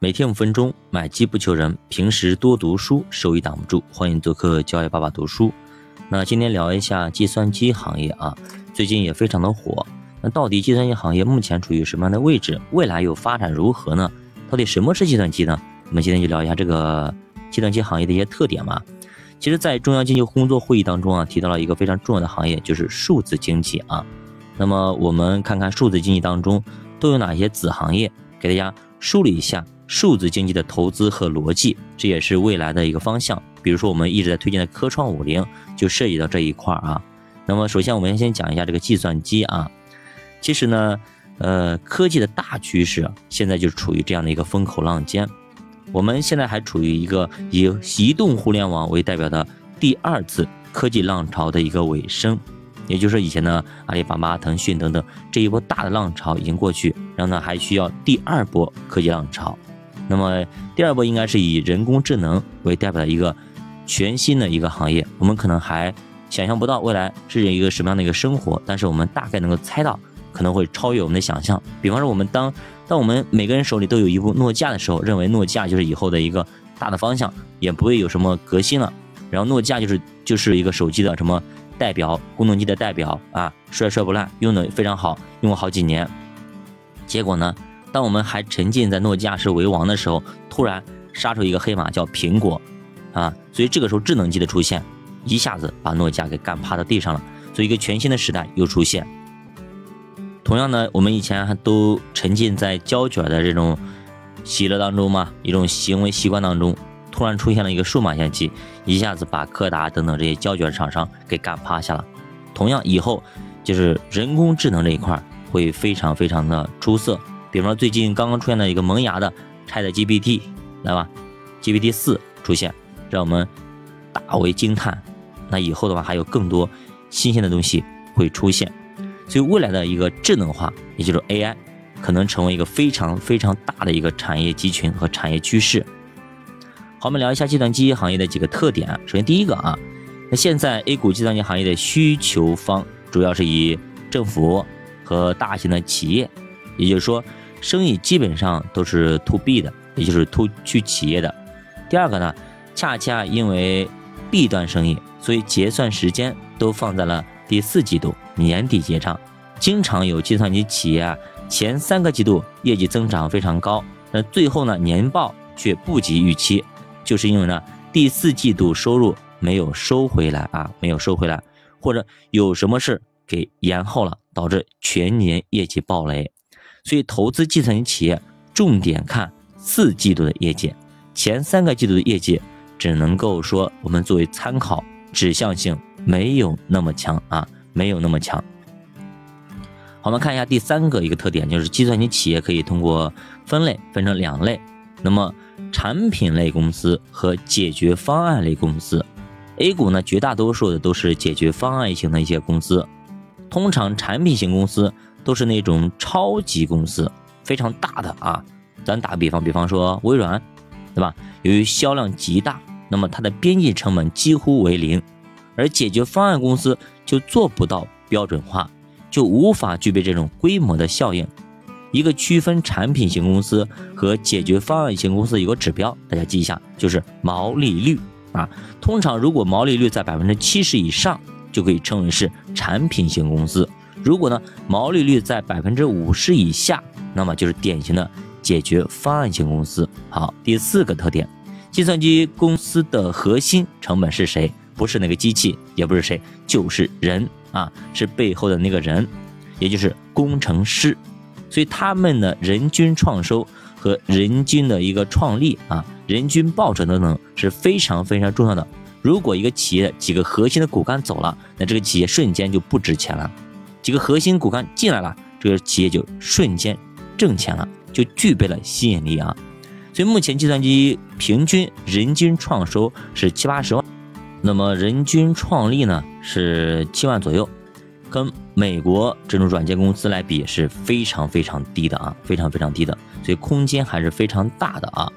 每天五分钟，买机不求人。平时多读书，收益挡不住。欢迎做客教育爸爸读书。那今天聊一下计算机行业啊，最近也非常的火。那到底计算机行业目前处于什么样的位置？未来又发展如何呢？到底什么是计算机呢？我们今天就聊一下这个计算机行业的一些特点嘛。其实，在中央经济工作会议当中啊，提到了一个非常重要的行业，就是数字经济啊。那么我们看看数字经济当中都有哪些子行业，给大家梳理一下。数字经济的投资和逻辑，这也是未来的一个方向。比如说，我们一直在推荐的科创五零就涉及到这一块啊。那么，首先我们先讲一下这个计算机啊。其实呢，呃，科技的大趋势现在就处于这样的一个风口浪尖。我们现在还处于一个以移动互联网为代表的第二次科技浪潮的一个尾声。也就是说，以前的，阿里巴巴、腾讯等等这一波大的浪潮已经过去，然后呢，还需要第二波科技浪潮。那么第二波应该是以人工智能为代表的一个全新的一个行业，我们可能还想象不到未来是一个什么样的一个生活，但是我们大概能够猜到可能会超越我们的想象。比方说，我们当当我们每个人手里都有一部诺基亚的时候，认为诺基亚就是以后的一个大的方向，也不会有什么革新了。然后诺基亚就是就是一个手机的什么代表，功能机的代表啊，摔摔不烂，用的非常好，用了好几年。结果呢？当我们还沉浸在诺基亚是为王的时候，突然杀出一个黑马叫苹果，啊，所以这个时候智能机的出现，一下子把诺基亚给干趴到地上了，所以一个全新的时代又出现。同样呢，我们以前还都沉浸在胶卷的这种喜乐当中嘛，一种行为习惯当中，突然出现了一个数码相机，一下子把柯达等等这些胶卷厂商给干趴下了。同样以后就是人工智能这一块会非常非常的出色。比方说，最近刚刚出现的一个萌芽的 Chat GPT，来吧，GPT 四出现，让我们大为惊叹。那以后的话，还有更多新鲜的东西会出现，所以未来的一个智能化，也就是 AI，可能成为一个非常非常大的一个产业集群和产业趋势。好，我们聊一下计算机行业的几个特点。首先，第一个啊，那现在 A 股计算机行业的需求方主要是以政府和大型的企业，也就是说。生意基本上都是 to B 的，也就是 to 去企业的。第二个呢，恰恰因为 B 端生意，所以结算时间都放在了第四季度年底结账。经常有计算机企业啊，前三个季度业绩增长非常高，那最后呢年报却不及预期，就是因为呢第四季度收入没有收回来啊，没有收回来，或者有什么事给延后了，导致全年业绩暴雷。所以，投资计算机企业重点看四季度的业绩，前三个季度的业绩只能够说我们作为参考，指向性没有那么强啊，没有那么强。我们看一下第三个一个特点，就是计算机企业可以通过分类分成两类，那么产品类公司和解决方案类公司。A 股呢，绝大多数的都是解决方案型的一些公司，通常产品型公司。都是那种超级公司，非常大的啊。咱打个比方，比方说微软，对吧？由于销量极大，那么它的边际成本几乎为零，而解决方案公司就做不到标准化，就无法具备这种规模的效应。一个区分产品型公司和解决方案型公司有个指标，大家记一下，就是毛利率啊。通常如果毛利率在百分之七十以上，就可以称为是产品型公司。如果呢，毛利率在百分之五十以下，那么就是典型的解决方案型公司。好，第四个特点，计算机公司的核心成本是谁？不是那个机器，也不是谁，就是人啊，是背后的那个人，也就是工程师。所以他们的人均创收和人均的一个创利啊，人均报酬等等是非常非常重要的。如果一个企业几个核心的骨干走了，那这个企业瞬间就不值钱了。几个核心骨干进来了，这个企业就瞬间挣钱了，就具备了吸引力啊。所以目前计算机平均人均创收是七八十万，那么人均创利呢是七万左右，跟美国这种软件公司来比是非常非常低的啊，非常非常低的，所以空间还是非常大的啊。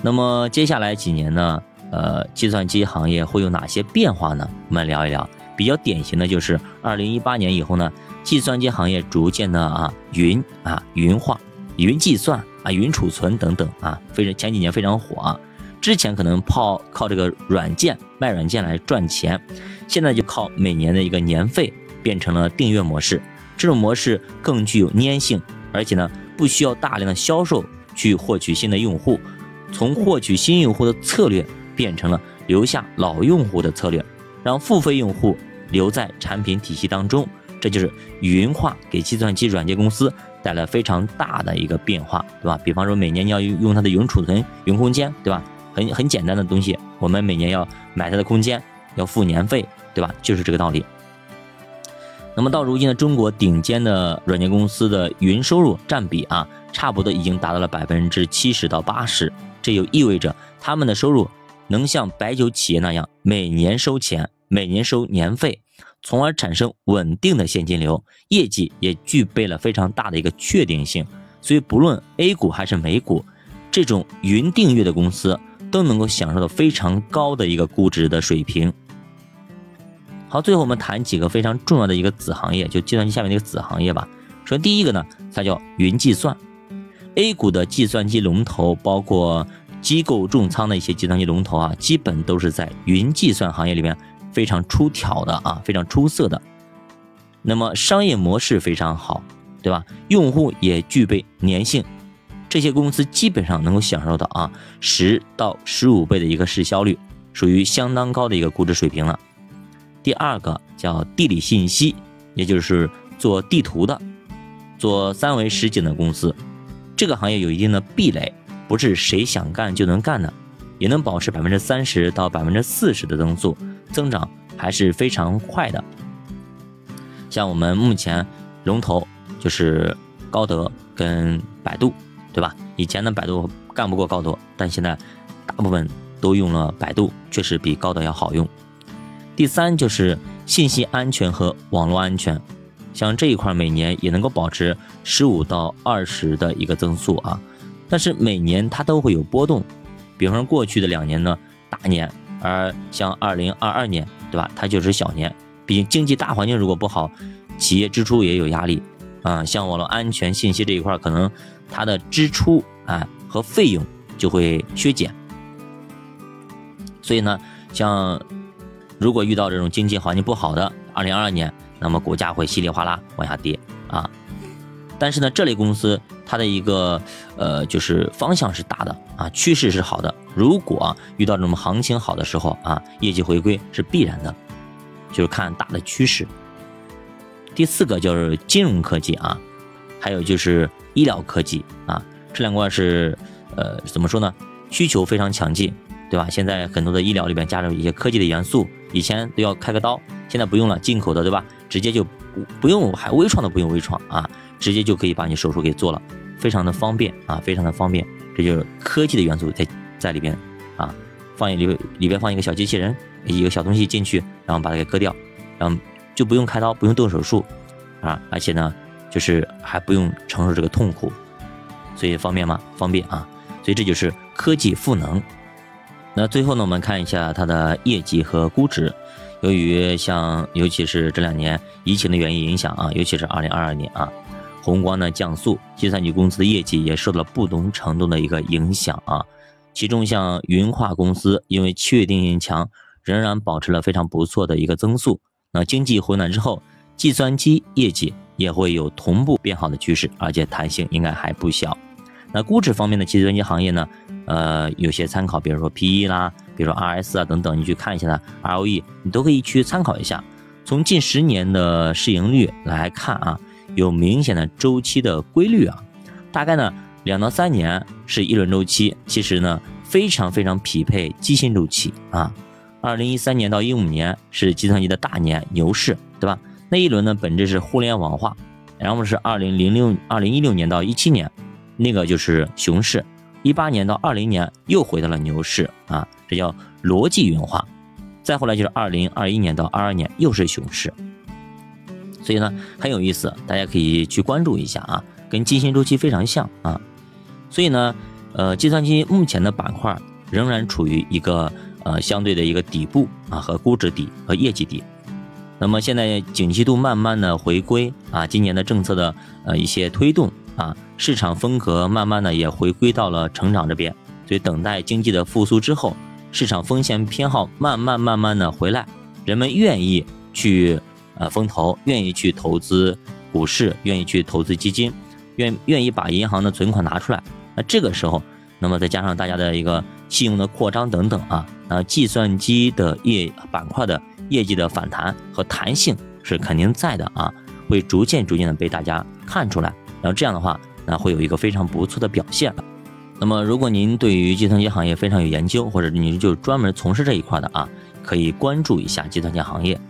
那么接下来几年呢，呃，计算机行业会有哪些变化呢？我们聊一聊。比较典型的就是二零一八年以后呢，计算机行业逐渐的啊云啊云化、云计算啊、云储存等等啊，非常前几年非常火啊。之前可能靠靠这个软件卖软件来赚钱，现在就靠每年的一个年费变成了订阅模式。这种模式更具有粘性，而且呢不需要大量的销售去获取新的用户，从获取新用户的策略变成了留下老用户的策略，让付费用户留在产品体系当中。这就是云化给计算机软件公司带来非常大的一个变化，对吧？比方说每年你要用用它的云储存、云空间，对吧？很很简单的东西，我们每年要买它的空间，要付年费，对吧？就是这个道理。那么到如今呢，中国顶尖的软件公司的云收入占比啊，差不多已经达到了百分之七十到八十，这就意味着他们的收入能像白酒企业那样每年收钱，每年收年费，从而产生稳定的现金流，业绩也具备了非常大的一个确定性。所以不论 A 股还是美股，这种云订阅的公司。都能够享受到非常高的一个估值的水平。好，最后我们谈几个非常重要的一个子行业，就计算机下面的一个子行业吧。首先第一个呢，它叫云计算。A 股的计算机龙头，包括机构重仓的一些计算机龙头啊，基本都是在云计算行业里面非常出挑的啊，非常出色的。那么商业模式非常好，对吧？用户也具备粘性。这些公司基本上能够享受到啊十到十五倍的一个市销率，属于相当高的一个估值水平了。第二个叫地理信息，也就是做地图的、做三维实景的公司。这个行业有一定的壁垒，不是谁想干就能干的，也能保持百分之三十到百分之四十的增速，增长还是非常快的。像我们目前龙头就是高德跟百度。对吧？以前的，百度干不过高德，但现在大部分都用了百度，确实比高德要好用。第三就是信息安全和网络安全，像这一块每年也能够保持十五到二十的一个增速啊，但是每年它都会有波动，比方说过去的两年呢大年，而像二零二二年，对吧？它就是小年，毕竟经济大环境如果不好，企业支出也有压力啊。像网络安全信息这一块可能。它的支出啊和费用就会削减，所以呢，像如果遇到这种经济环境不好的二零二二年，那么股价会稀里哗啦往下跌啊。但是呢，这类公司它的一个呃就是方向是大的啊，趋势是好的。如果遇到这种行情好的时候啊，业绩回归是必然的，就是看大的趋势。第四个就是金融科技啊，还有就是。医疗科技啊，这两块是，呃，怎么说呢？需求非常强劲，对吧？现在很多的医疗里边加入一些科技的元素，以前都要开个刀，现在不用了，进口的，对吧？直接就不用，还微创的不用微创啊，直接就可以把你手术给做了，非常的方便啊，非常的方便。这就是科技的元素在在里边啊，放一里里边放一个小机器人，一个小东西进去，然后把它给割掉，然后就不用开刀，不用动手术啊，而且呢。就是还不用承受这个痛苦，所以方便吗？方便啊！所以这就是科技赋能。那最后呢，我们看一下它的业绩和估值。由于像尤其是这两年疫情的原因影响啊，尤其是二零二二年啊，宏观的降速，计算机公司的业绩也受到了不同程度的一个影响啊。其中像云化公司，因为确定性强，仍然保持了非常不错的一个增速。那经济回暖之后，计算机业绩。也会有同步变好的趋势，而且弹性应该还不小。那估值方面的计算机行业呢？呃，有些参考，比如说 PE 啦，比如说 RS 啊等等，你去看一下它 ROE，你都可以去参考一下。从近十年的市盈率来看啊，有明显的周期的规律啊。大概呢，两到三年是一轮周期，其实呢非常非常匹配基薪周期啊。二零一三年到一五年是计算机的大年牛市，对吧？那一轮呢，本质是互联网化，然后是二零零六、二零一六年到一七年，那个就是熊市，一八年到二零年又回到了牛市啊，这叫逻辑云化。再后来就是二零二一年到二二年又是熊市，所以呢很有意思，大家可以去关注一下啊，跟基薪周期非常像啊。所以呢，呃，计算机目前的板块仍然处于一个呃相对的一个底部啊，和估值底和业绩底。那么现在景气度慢慢的回归啊，今年的政策的呃一些推动啊，市场风格慢慢的也回归到了成长这边，所以等待经济的复苏之后，市场风险偏好慢慢慢慢的回来，人们愿意去呃风投，愿意去投资股市，愿意去投资基金，愿愿意把银行的存款拿出来。那这个时候，那么再加上大家的一个信用的扩张等等啊，那计算机的业板块的业绩的反弹和弹性是肯定在的啊，会逐渐逐渐的被大家看出来。然后这样的话，那会有一个非常不错的表现。那么，如果您对于计算机行业非常有研究，或者您就专门从事这一块的啊，可以关注一下计算机行业。